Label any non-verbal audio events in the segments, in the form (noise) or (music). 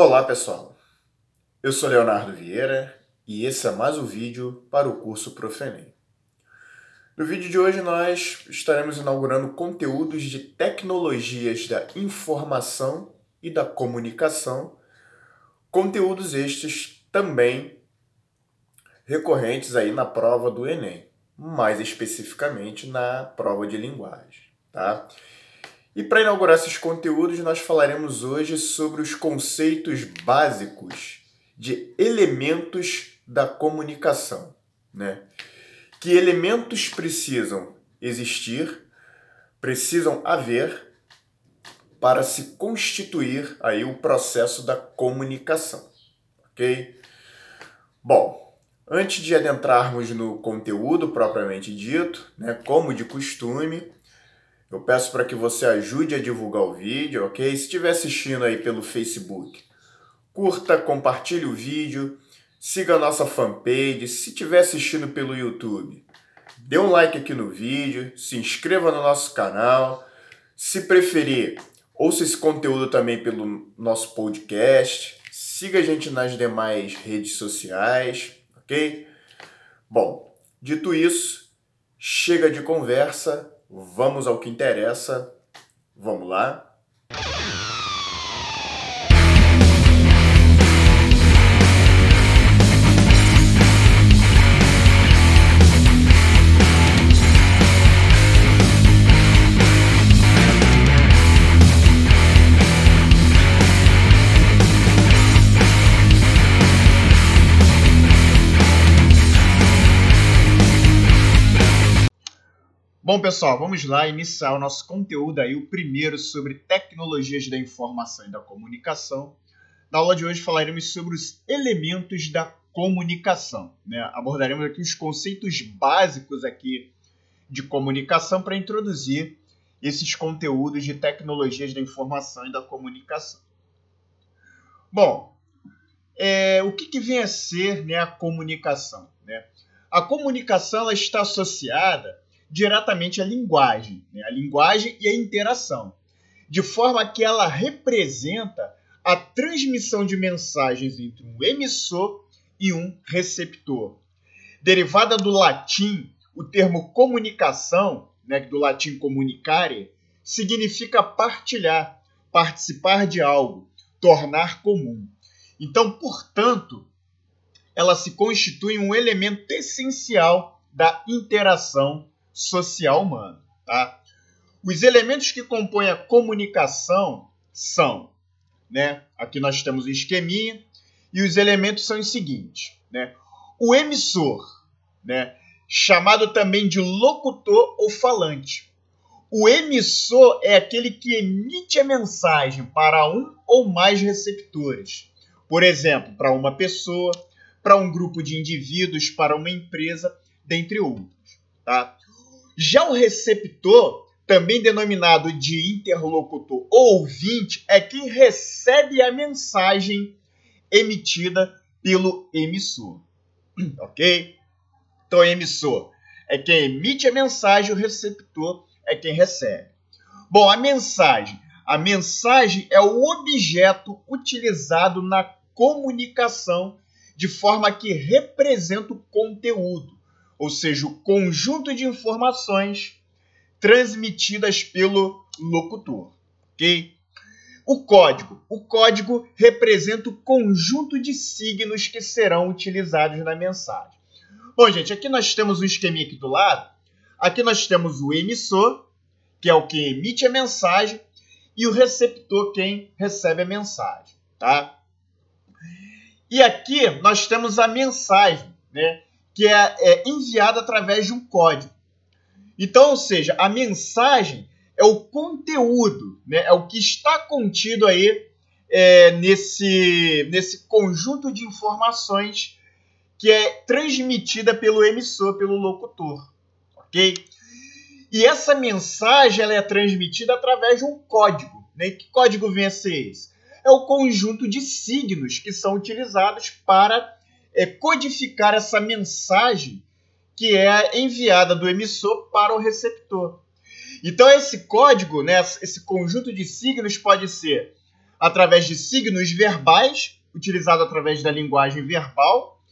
Olá pessoal, eu sou Leonardo Vieira e esse é mais um vídeo para o curso Profenem. No vídeo de hoje nós estaremos inaugurando conteúdos de tecnologias da informação e da comunicação, conteúdos estes também recorrentes aí na prova do Enem, mais especificamente na prova de linguagem, tá? E para inaugurar esses conteúdos, nós falaremos hoje sobre os conceitos básicos de elementos da comunicação, né? Que elementos precisam existir, precisam haver para se constituir aí o processo da comunicação, ok? Bom, antes de adentrarmos no conteúdo propriamente dito, né, como de costume, eu peço para que você ajude a divulgar o vídeo, ok? Se estiver assistindo aí pelo Facebook, curta, compartilhe o vídeo, siga a nossa fanpage. Se estiver assistindo pelo YouTube, dê um like aqui no vídeo, se inscreva no nosso canal. Se preferir, ouça esse conteúdo também pelo nosso podcast. Siga a gente nas demais redes sociais, ok? Bom, dito isso, chega de conversa Vamos ao que interessa. Vamos lá. Bom, pessoal, vamos lá iniciar o nosso conteúdo aí, o primeiro sobre tecnologias da informação e da comunicação. Na aula de hoje falaremos sobre os elementos da comunicação. Né? Abordaremos aqui os conceitos básicos aqui de comunicação para introduzir esses conteúdos de tecnologias da informação e da comunicação. Bom, é, o que, que, vem a ser né, a comunicação? Né? A comunicação ela está associada diretamente à linguagem, né? a linguagem e a interação, de forma que ela representa a transmissão de mensagens entre um emissor e um receptor. Derivada do latim, o termo comunicação, né, do latim comunicare, significa partilhar, participar de algo, tornar comum. Então, portanto, ela se constitui um elemento essencial da interação social humana. Tá? Os elementos que compõem a comunicação são, né? Aqui nós temos o esqueminha e os elementos são os seguintes, né? O emissor, né? Chamado também de locutor ou falante. O emissor é aquele que emite a mensagem para um ou mais receptores. Por exemplo, para uma pessoa, para um grupo de indivíduos, para uma empresa, dentre outros. Tá? Já o receptor, também denominado de interlocutor ou ouvinte, é quem recebe a mensagem emitida pelo emissor. (clears throat) Ok? Então, emissor é quem emite a mensagem, o receptor é quem recebe. Bom, a mensagem. A mensagem é o objeto utilizado na comunicação de forma que representa o conteúdo ou seja, o conjunto de informações transmitidas pelo locutor. Ok? O código. O código representa o conjunto de signos que serão utilizados na mensagem. Bom, gente, aqui nós temos um esqueminha aqui do lado. Aqui nós temos o emissor, que é o que emite a mensagem, e o receptor, quem recebe a mensagem, tá? E aqui nós temos a mensagem, né? Que é, é enviada através de um código. Então, ou seja, a mensagem é o conteúdo, né? é o que está contido aí é, nesse, nesse conjunto de informações que é transmitida pelo emissor, pelo locutor, ok? E essa mensagem ela é transmitida através de um código. Né? Que código vem a ser esse? É o conjunto de signos que são utilizados para é, codificar essa mensagem que é enviada do emissor para o receptor. Então esse código, né, esse conjunto de signos pode ser através de signos verbais, utilizado através da linguagem verbal,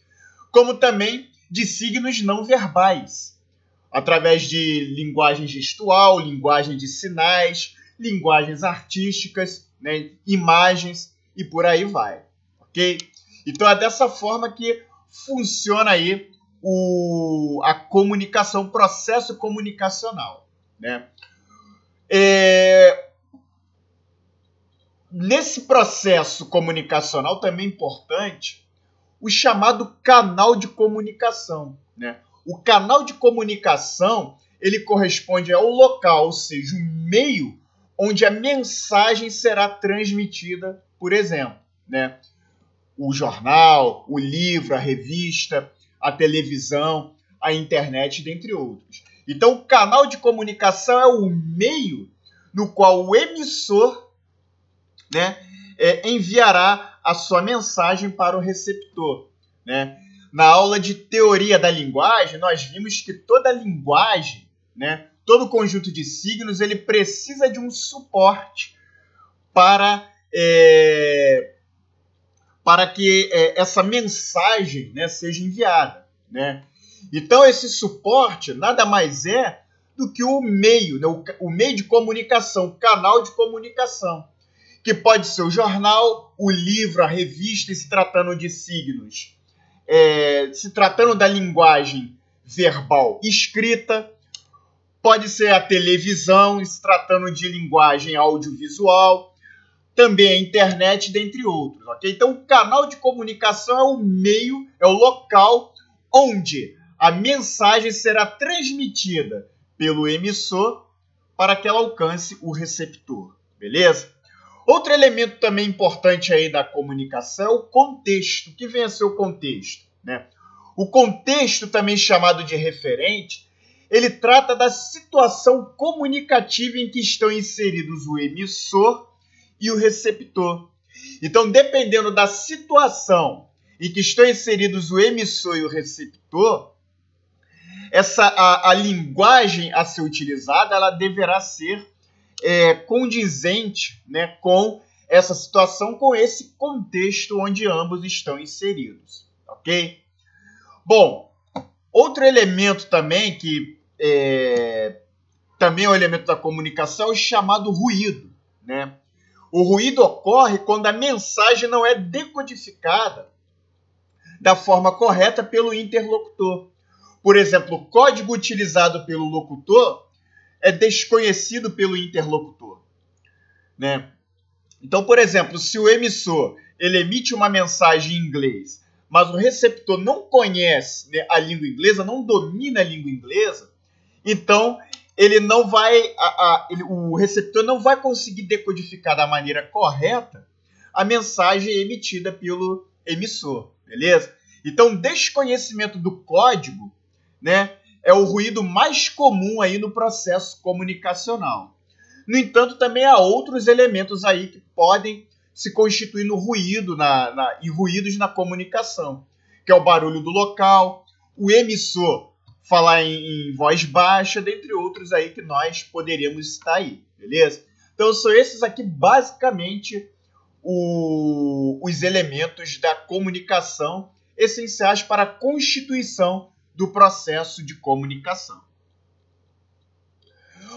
como também de signos não verbais, através de linguagem gestual, linguagem de sinais, linguagens artísticas, né, imagens e por aí vai, ok? Então é dessa forma que funciona aí o, a comunicação, o processo comunicacional, né? É, nesse processo comunicacional também é importante o chamado canal de comunicação, né? O canal de comunicação ele corresponde ao local, ou seja, o meio onde a mensagem será transmitida, por exemplo, né? O jornal, o livro, a revista, a televisão, a internet, dentre outros. Então, o canal de comunicação é o meio no qual o emissor né, é, enviará a sua mensagem para o receptor. Né? Na aula de teoria da linguagem, nós vimos que toda linguagem, né, todo conjunto de signos, ele precisa de um suporte para, é, para que é, essa mensagem né, seja enviada. Né? Então, esse suporte nada mais é do que o meio, né? o, o meio de comunicação, o canal de comunicação, que pode ser o jornal, o livro, a revista, se tratando de signos, é, se tratando da linguagem verbal escrita, pode ser a televisão, se tratando de linguagem audiovisual, também a internet, dentre outros. Okay? Então, o canal de comunicação é o meio, é o local onde a mensagem será transmitida pelo emissor para que ela alcance o receptor, beleza? Outro elemento também importante aí da comunicação é o contexto. O que vem a ser o contexto? Né? O contexto, também chamado de referente, ele trata da situação comunicativa em que estão inseridos o emissor e o receptor. Então, dependendo da situação em que estão inseridos o emissor e o receptor, essa a, a linguagem a ser utilizada ela deverá ser é, condizente né, com essa situação, com esse contexto onde ambos estão inseridos, ok? Bom, outro elemento também que é, também é um elemento da comunicação é o chamado ruído, né? O ruído ocorre quando a mensagem não é decodificada da forma correta pelo interlocutor. Por exemplo, o código utilizado pelo locutor é desconhecido pelo interlocutor. Né? Então, por exemplo, se o emissor ele emite uma mensagem em inglês, mas o receptor não conhece né, a língua inglesa, não domina a língua inglesa, então ele não vai, a, a, ele, o receptor não vai conseguir decodificar da maneira correta a mensagem emitida pelo emissor, beleza? Então, desconhecimento do código né, é o ruído mais comum aí no processo comunicacional. No entanto, também há outros elementos aí que podem se constituir no ruído na, na, e ruídos na comunicação, que é o barulho do local, o emissor falar em, em voz baixa, dentre outros aí que nós poderíamos estar aí, beleza? Então são esses aqui basicamente o, os elementos da comunicação essenciais para a constituição do processo de comunicação.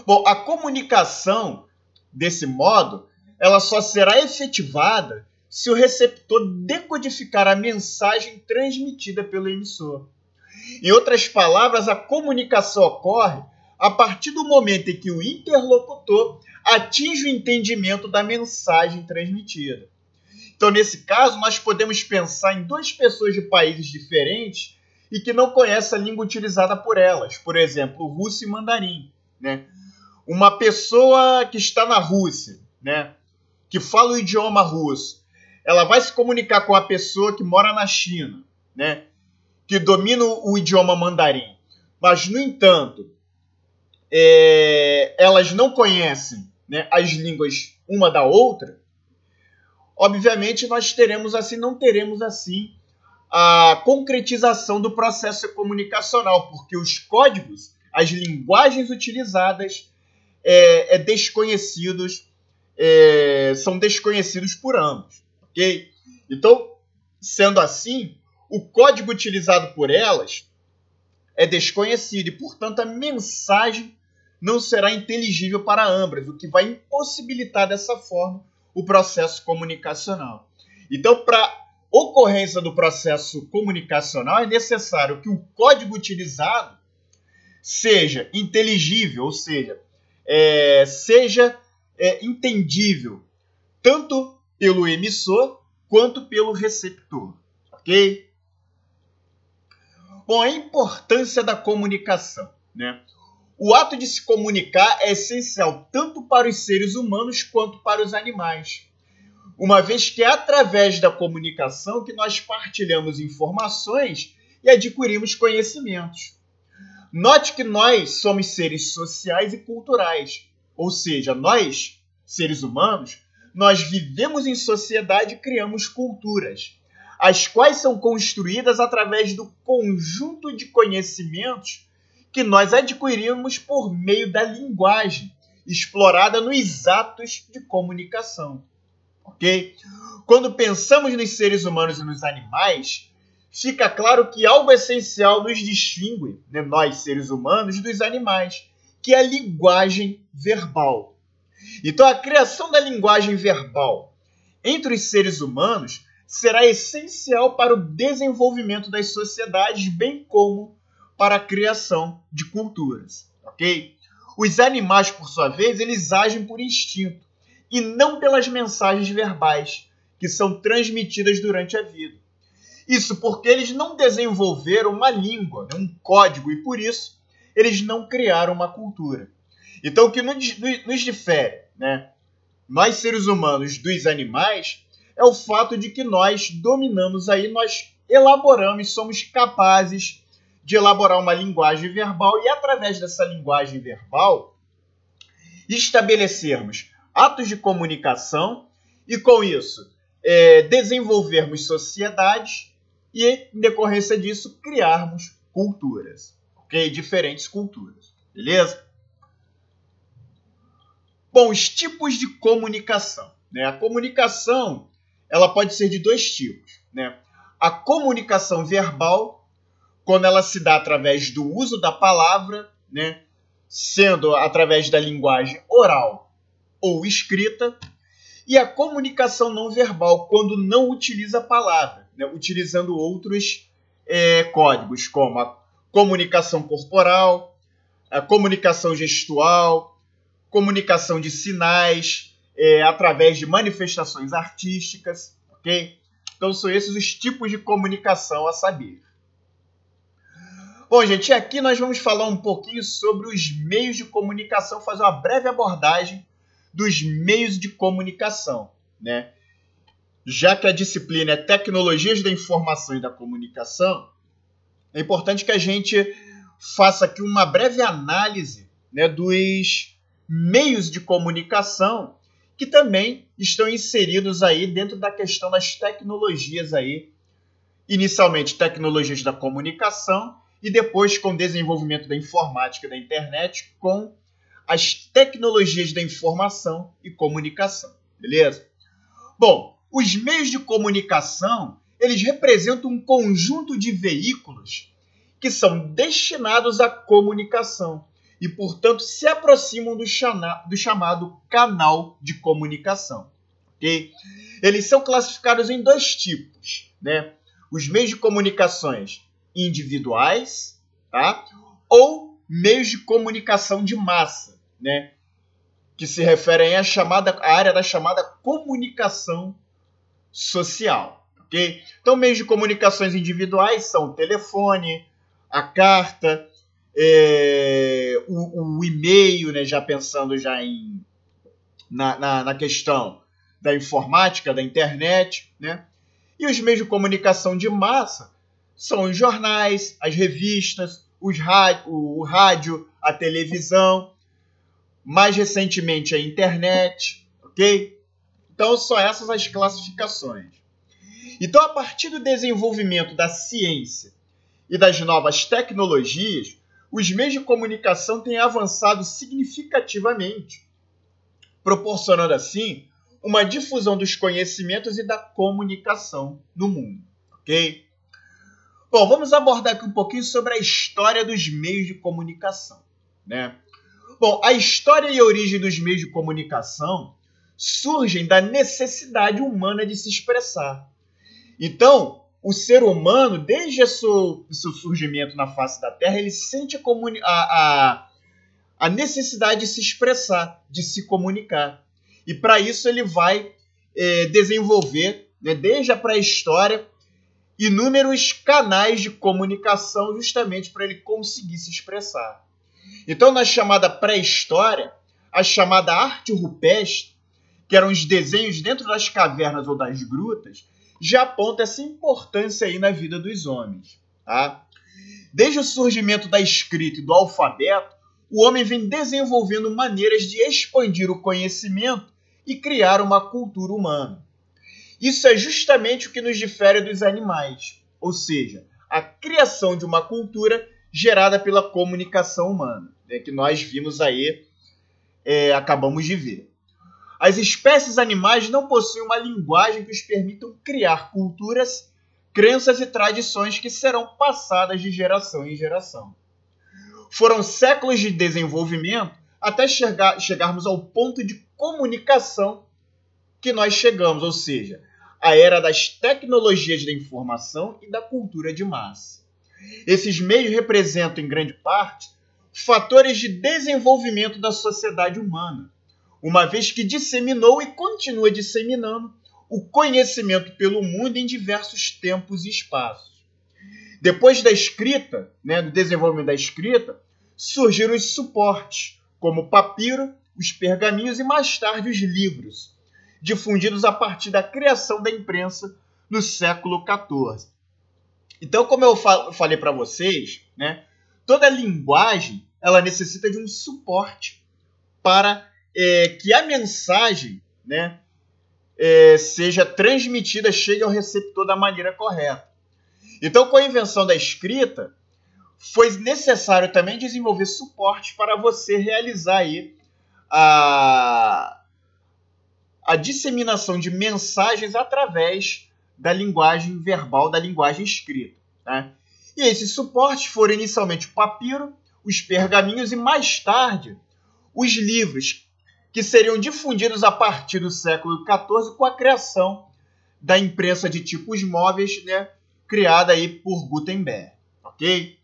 Bom, a comunicação, desse modo, ela só será efetivada se o receptor decodificar a mensagem transmitida pelo emissor. Em outras palavras, a comunicação ocorre a partir do momento em que o interlocutor atinge o entendimento da mensagem transmitida. Então, nesse caso, nós podemos pensar em duas pessoas de países diferentes e que não conhece a língua utilizada por elas, por exemplo, russo e mandarim. Né? Uma pessoa que está na Rússia, né, que fala o idioma russo, ela vai se comunicar com a pessoa que mora na China, né, que domina o idioma mandarim. Mas, no entanto, é, elas não conhecem né, as línguas uma da outra, obviamente nós teremos assim, não teremos assim a concretização do processo comunicacional, porque os códigos, as linguagens utilizadas é, é desconhecidos é, são desconhecidos por ambos, ok? Então, sendo assim, o código utilizado por elas é desconhecido e, portanto, a mensagem não será inteligível para ambas, o que vai impossibilitar dessa forma o processo comunicacional. Então, para ocorrência do processo comunicacional, é necessário que o código utilizado seja inteligível, ou seja, é, seja é, entendível tanto pelo emissor quanto pelo receptor, ok? Bom, a importância da comunicação, né? O ato de se comunicar é essencial tanto para os seres humanos quanto para os animais, uma vez que é através da comunicação que nós partilhamos informações e adquirimos conhecimentos. Note que nós somos seres sociais e culturais, ou seja, nós, seres humanos, nós vivemos em sociedade e criamos culturas, as quais são construídas através do conjunto de conhecimentos que nós adquirimos por meio da linguagem explorada nos atos de comunicação. Ok? Quando pensamos nos seres humanos e nos animais, fica claro que algo essencial nos distingue, né, nós seres humanos, dos animais, que é a linguagem verbal. Então, a criação da linguagem verbal entre os seres humanos será essencial para o desenvolvimento das sociedades, bem como para a criação de culturas, ok? Os animais, por sua vez, eles agem por instinto e não pelas mensagens verbais que são transmitidas durante a vida. Isso porque eles não desenvolveram uma língua, né, um código, e por isso eles não criaram uma cultura. Então, o que nos difere, né, nós seres humanos dos animais, é o fato de que nós dominamos aí, nós elaboramos, somos capazes de elaborar uma linguagem verbal e, através dessa linguagem verbal, estabelecermos atos de comunicação e, com isso, é, desenvolvermos sociedades e, em decorrência disso, criarmos culturas, ok? Diferentes culturas, beleza? Bom, os tipos de comunicação. Né? A comunicação ela pode ser de dois tipos. Né? A comunicação verbal quando ela se dá através do uso da palavra, né, sendo através da linguagem oral ou escrita, e a comunicação não verbal, quando não utiliza a palavra, né, utilizando outros é, códigos, como a comunicação corporal, a comunicação gestual, comunicação de sinais, é, através de manifestações artísticas, ok? Então são esses os tipos de comunicação a saber. Bom, gente, aqui nós vamos falar um pouquinho sobre os meios de comunicação, fazer uma breve abordagem dos meios de comunicação, né? Já que a disciplina é Tecnologias da Informação e da Comunicação, é importante que a gente faça aqui uma breve análise né, dos meios de comunicação que também estão inseridos aí dentro da questão das tecnologias aí, inicialmente tecnologias da comunicação e depois com o desenvolvimento da informática da internet com as tecnologias da informação e comunicação, beleza? Bom, os meios de comunicação, eles representam um conjunto de veículos que são destinados à comunicação e, portanto, se aproximam do, chana, do chamado canal de comunicação. Okay? Eles são classificados em dois tipos, né? Os meios de comunicações individuais, tá? Ou meios de comunicação de massa, né? Que se referem à chamada à área da chamada comunicação social, ok? Então, meios de comunicações individuais são o telefone, a carta, é, o, o e-mail, né? Já pensando já em na, na, na questão da informática, da internet, né? E os meios de comunicação de massa são os jornais, as revistas, os o rádio, a televisão, mais recentemente a internet, ok? Então são essas as classificações. Então, a partir do desenvolvimento da ciência e das novas tecnologias, os meios de comunicação têm avançado significativamente, proporcionando assim uma difusão dos conhecimentos e da comunicação no mundo, ok? Bom, vamos abordar aqui um pouquinho sobre a história dos meios de comunicação, né? Bom, a história e origem dos meios de comunicação surgem da necessidade humana de se expressar. Então, o ser humano, desde o seu, surgimento na face da Terra, ele sente a, a, a necessidade de se expressar, de se comunicar. E para isso ele vai é, desenvolver, né, desde a pré-história, inúmeros canais de comunicação justamente para ele conseguir se expressar. Então, na chamada pré-história, a chamada arte rupestre, que eram os desenhos dentro das cavernas ou das grutas, já aponta essa importância aí na vida dos homens. Tá? Desde o surgimento da escrita e do alfabeto, o homem vem desenvolvendo maneiras de expandir o conhecimento e criar uma cultura humana. Isso é justamente o que nos difere dos animais, ou seja, a criação de uma cultura gerada pela comunicação humana, né, que nós vimos aí, é, acabamos de ver. As espécies animais não possuem uma linguagem que os permitam criar culturas, crenças e tradições que serão passadas de geração em geração. Foram séculos de desenvolvimento até chegar, chegarmos ao ponto de comunicação que nós chegamos, ou seja, a era das tecnologias da informação e da cultura de massa. Esses meios representam, em grande parte, fatores de desenvolvimento da sociedade humana, uma vez que disseminou e continua disseminando o conhecimento pelo mundo em diversos tempos e espaços. Depois da escrita, né, do desenvolvimento da escrita, surgiram os suportes, como o papiro, os pergaminhos e mais tarde os livros, difundidos a partir da criação da imprensa no século XIV. Então, como eu falei para vocês, né, toda linguagem ela necessita de um suporte para é, que a mensagem né, é, seja transmitida, chegue ao receptor da maneira correta. Então, com a invenção da escrita, foi necessário também desenvolver suporte para você realizar aí a, a disseminação de mensagens através da linguagem verbal, da linguagem escrita. Né? E esses suportes foram inicialmente o papiro, os pergaminhos e mais tarde os livros, que seriam difundidos a partir do século XIV com a criação da imprensa de tipos móveis, né, criada aí por Gutenberg, ok?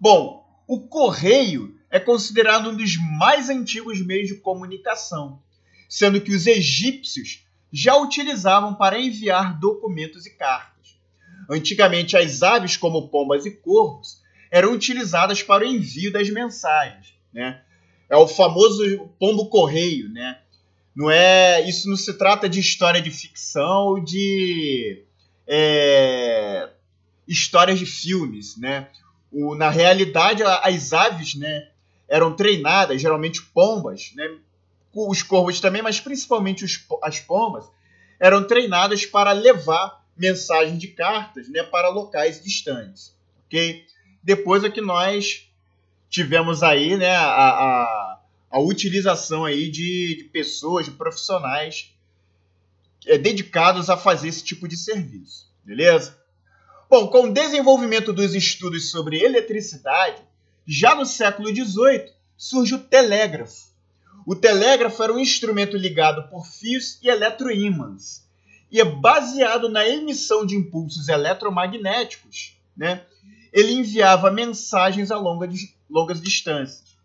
Bom, o correio é considerado um dos mais antigos meios de comunicação, sendo que os egípcios já utilizavam para enviar documentos e cartas. Antigamente, as aves, como pombas e corvos, eram utilizadas para o envio das mensagens. Né? É o famoso pombo correio, né? Não é, isso não se trata de história de ficção ou de é, histórias de filmes, né? O, na realidade, as aves, né, eram treinadas, geralmente pombas, né? Os corvos também, mas principalmente os, as pombas, eram treinadas para levar mensagens de cartas, né, para locais distantes, ok? Depois é que nós tivemos aí né, a, a, a utilização aí de, de, pessoas, de profissionais é, dedicados a fazer esse tipo de serviço, beleza? Bom, com o desenvolvimento dos estudos sobre eletricidade, já no século XVIII surge o telégrafo. O telégrafo era um instrumento ligado por fios e eletroímãs e é baseado na emissão de impulsos eletromagnéticos, né? Ele enviava mensagens a longa, longas distâncias.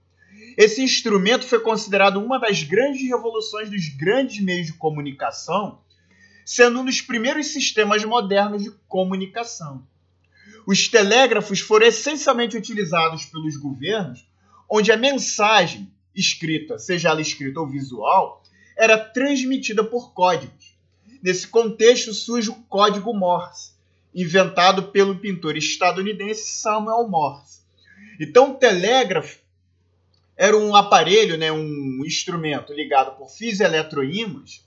Esse instrumento foi considerado uma das grandes revoluções dos grandes meios de comunicação, sendo um dos primeiros sistemas modernos de comunicação. Os telégrafos foram essencialmente utilizados pelos governos, onde a mensagem escrita, seja ela escrita ou visual, era transmitida por códigos. Nesse contexto surge o código Morse, inventado pelo pintor estadunidense Samuel Morse. Então, o telégrafo era um aparelho, né, um instrumento ligado por fios eletroímãs,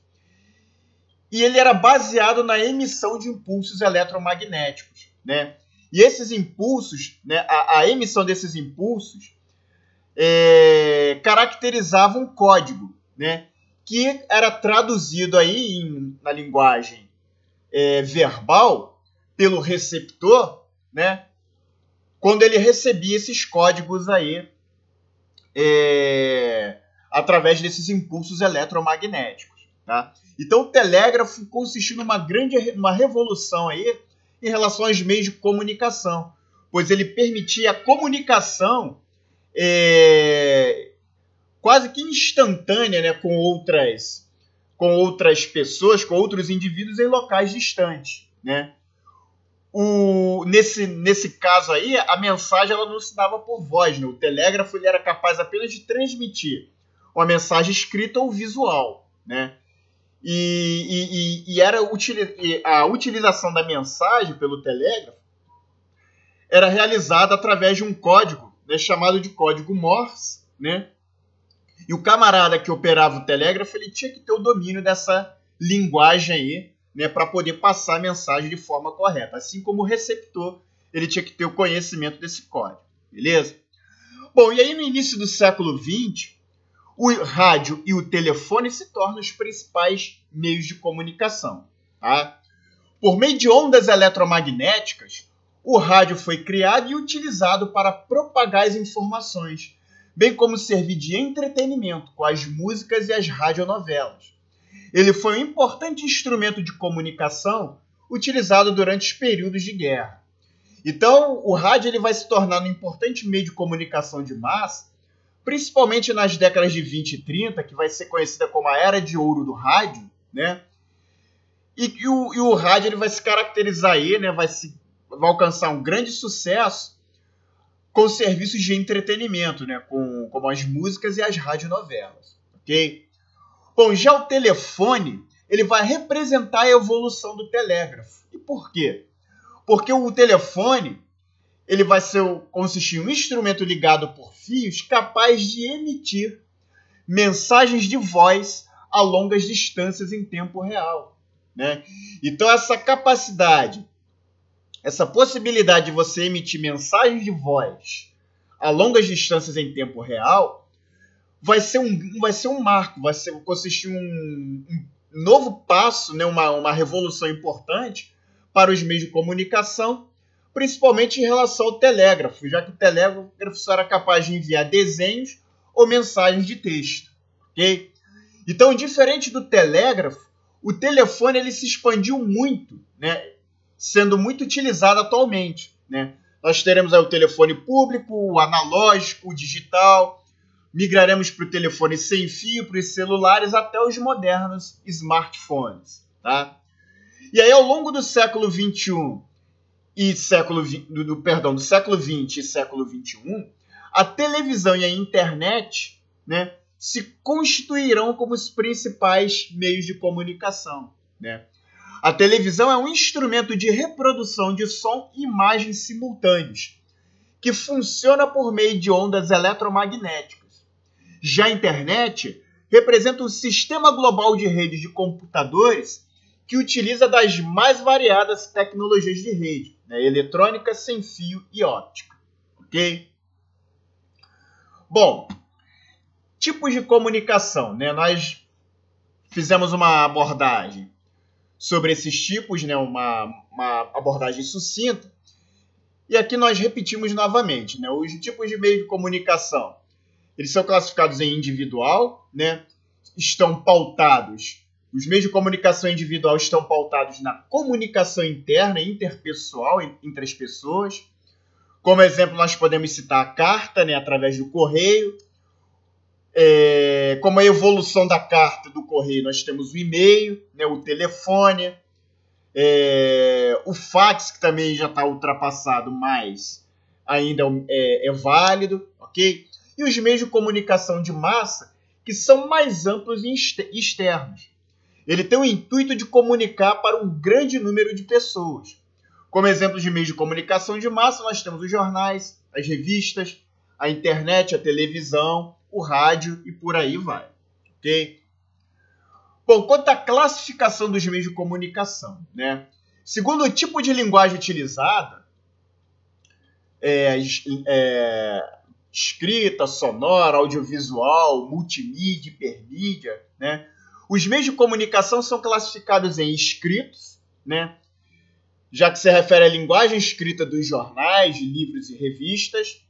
e ele era baseado na emissão de impulsos eletromagnéticos, né? E esses impulsos, né, a, a emissão desses impulsos é, caracterizava um código, né, que era traduzido aí em, na linguagem é, verbal pelo receptor, né, quando ele recebia esses códigos aí é, através desses impulsos eletromagnéticos. Tá? Então o telégrafo consistiu numa grande uma revolução aí em relação aos meios de comunicação, pois ele permitia a comunicação é, quase que instantânea né, com outras com outras pessoas, com outros indivíduos em locais distantes, né? O, nesse, nesse caso aí, a mensagem ela não se dava por voz. Né? O telégrafo ele era capaz apenas de transmitir uma mensagem escrita ou visual. Né? E, e, e era a utilização da mensagem pelo telégrafo era realizada através de um código né, chamado de código Morse. Né? E o camarada que operava o telégrafo ele tinha que ter o domínio dessa linguagem aí né, para poder passar a mensagem de forma correta. Assim como o receptor, ele tinha que ter o conhecimento desse código, beleza? Bom, e aí no início do século XX, o rádio e o telefone se tornam os principais meios de comunicação. Tá? Por meio de ondas eletromagnéticas, o rádio foi criado e utilizado para propagar as informações, bem como servir de entretenimento com as músicas e as radionovelas. Ele foi um importante instrumento de comunicação utilizado durante os períodos de guerra. Então, o rádio ele vai se tornar um importante meio de comunicação de massa, principalmente nas décadas de 20 e 30, que vai ser conhecida como a Era de Ouro do Rádio, né? E, e, o, e o rádio ele vai se caracterizar aí, né? Vai, se, vai alcançar um grande sucesso com serviços de entretenimento, né? Com, como as músicas e as radionovelas, ok? Bom, já o telefone, ele vai representar a evolução do telégrafo. E por quê? Porque o telefone, ele vai ser consistir em um instrumento ligado por fios capaz de emitir mensagens de voz a longas distâncias em tempo real. Né? Então, essa capacidade, essa possibilidade de você emitir mensagens de voz a longas distâncias em tempo real vai ser um, vai ser um marco, vai ser consistir um, um novo passo, né, uma, uma revolução importante para os meios de comunicação, principalmente em relação ao telégrafo, já que o telégrafo era capaz de enviar desenhos ou mensagens de texto. ok? Então, diferente do telégrafo, o telefone ele se expandiu muito, né, sendo muito utilizado atualmente. Né? Nós teremos aí o telefone público, o analógico, o digital, migraremos para o telefone sem fio, para os celulares, até os modernos smartphones. Tá? E aí, ao longo do século XXI e século do, do, perdão, do século XX e século XXI, a televisão e a internet né, se constituirão como os principais meios de comunicação. Né? A televisão é um instrumento de reprodução de som e imagens simultâneos, que funciona por meio de ondas eletromagnéticas já a internet representa um sistema global de redes de computadores que utiliza das mais variadas tecnologias de rede, né? eletrônica, sem fio e óptica. Ok? Bom, tipos de comunicação. Né? Nós fizemos uma abordagem sobre esses tipos, né? uma, uma abordagem sucinta. E aqui nós repetimos novamente né? os tipos de meio de comunicação eles são classificados em individual, né? Estão pautados. Os meios de comunicação individual estão pautados na comunicação interna interpessoal entre as pessoas. Como exemplo, nós podemos citar a carta, né, através do correio. É, como a evolução da carta do correio, nós temos o e-mail, né, o telefone, é, o fax, que também já está ultrapassado, mas ainda é, é válido, ok? E os meios de comunicação de massa, que são mais amplos e externos. Ele tem o intuito de comunicar para um grande número de pessoas. Como exemplo de meios de comunicação de massa, nós temos os jornais, as revistas, a internet, a televisão, o rádio e por aí vai. Ok? Bom, quanto à classificação dos meios de comunicação, né? Segundo o tipo de linguagem utilizada, é, é, escrita, sonora, audiovisual, multimídia, hipermídia, né? Os meios de comunicação são classificados em escritos, né? Já que se refere à linguagem escrita dos jornais, livros e revistas,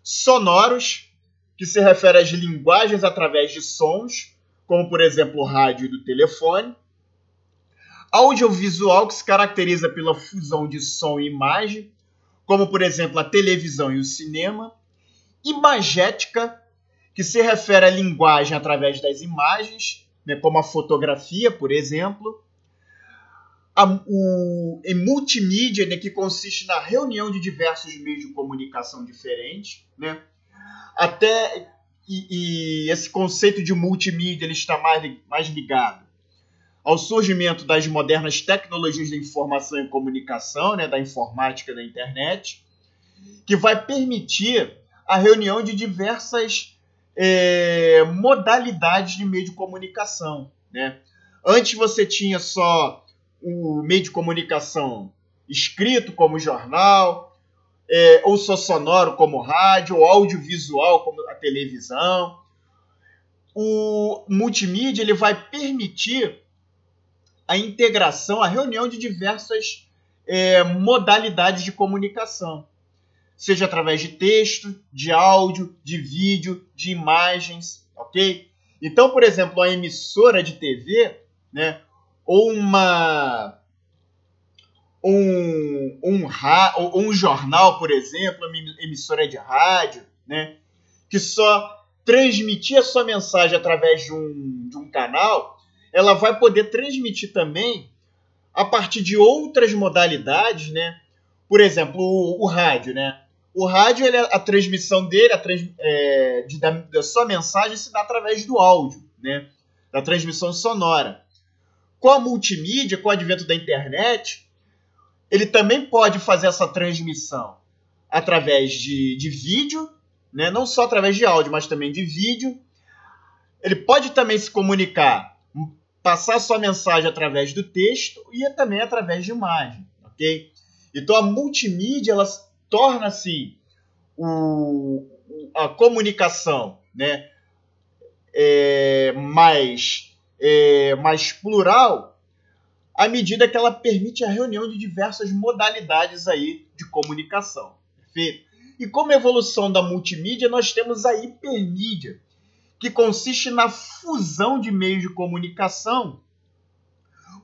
sonoros, que se refere às linguagens através de sons, como por exemplo o rádio e do telefone, audiovisual, que se caracteriza pela fusão de som e imagem, como por exemplo a televisão e o cinema, imagética, que se refere à linguagem através das imagens, né, como a fotografia, por exemplo. A, o, em multimídia, né, que consiste na reunião de diversos meios de comunicação diferentes. Né? Até e, e esse conceito de multimídia ele está mais, mais ligado ao surgimento das modernas tecnologias da informação e comunicação, né, da informática da internet, que vai permitir a reunião de diversas é, modalidades de meio de comunicação. Né? Antes você tinha só o meio de comunicação escrito, como jornal, é, ou só sonoro, como rádio, ou audiovisual, como a televisão. O multimídia ele vai permitir a integração, a reunião de diversas é, modalidades de comunicação seja através de texto, de áudio, de vídeo, de imagens, ok? Então, por exemplo, uma emissora de TV, né, ou uma um, um, ou um jornal, por exemplo, uma emissora de rádio, né, que só transmitir a sua mensagem através de um, de um canal, ela vai poder transmitir também a partir de outras modalidades, né? Por exemplo, o, o rádio, né? O rádio, ele, a transmissão dele, a trans, é, de, da, da, sua mensagem se dá através do áudio, né? da transmissão sonora. Com a multimídia, com o advento da internet, ele também pode fazer essa transmissão através de, de vídeo, né? não só através de áudio, mas também de vídeo. Ele pode também se comunicar, passar sua mensagem através do texto e também através de imagem, ok? Então a multimídia ela torna-se a comunicação né, é, mais, é, mais plural à medida que ela permite a reunião de diversas modalidades aí de comunicação. Perfeito? E como evolução da multimídia, nós temos a hipermídia, que consiste na fusão de meios de comunicação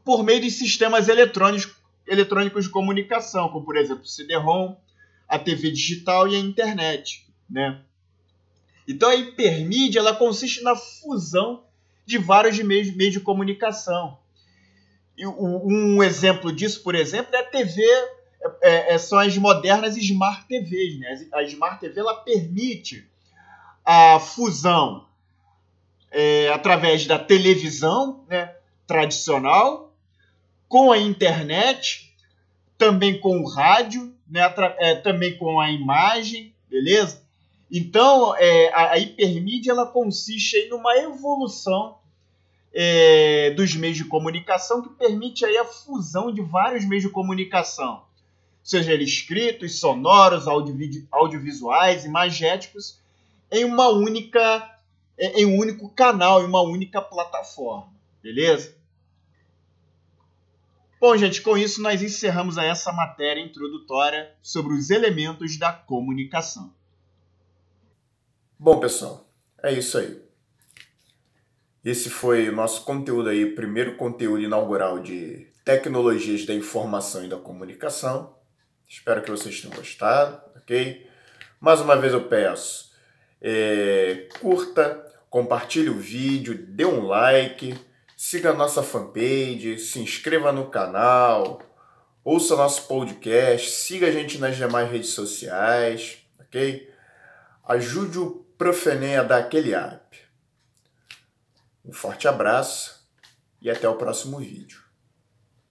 por meio de sistemas eletrônicos, eletrônicos de comunicação, como por exemplo o CD-ROM, a TV digital e a internet, né? Então a hipermídia ela consiste na fusão de vários meios, meios de comunicação. E um exemplo disso, por exemplo, é a TV, é, é, são as modernas Smart TVs. Né? A Smart TV ela permite a fusão é, através da televisão né, tradicional com a internet, também com o rádio né, é, também com a imagem, beleza? Então, é, a, a, hipermídia ela consiste em numa evolução é, dos meios de comunicação que permite aí a fusão de vários meios de comunicação, seja eles escritos, sonoros, audiovisuais, imagéticos, em uma única, em um único canal, em uma única plataforma, beleza? Bom, gente, com isso nós encerramos essa matéria introdutória sobre os elementos da comunicação. Bom, pessoal, é isso aí. Esse foi o nosso conteúdo aí, primeiro conteúdo inaugural de tecnologias da informação e da comunicação. Espero que vocês tenham gostado, ok? Mais uma vez eu peço, é, curta, compartilhe o vídeo, dê um like siga a nossa fanpage, se inscreva no canal, ouça nosso podcast, siga a gente nas demais redes sociais, ok? Ajude o Profenem a dar aquele up. Um forte abraço e até o próximo vídeo.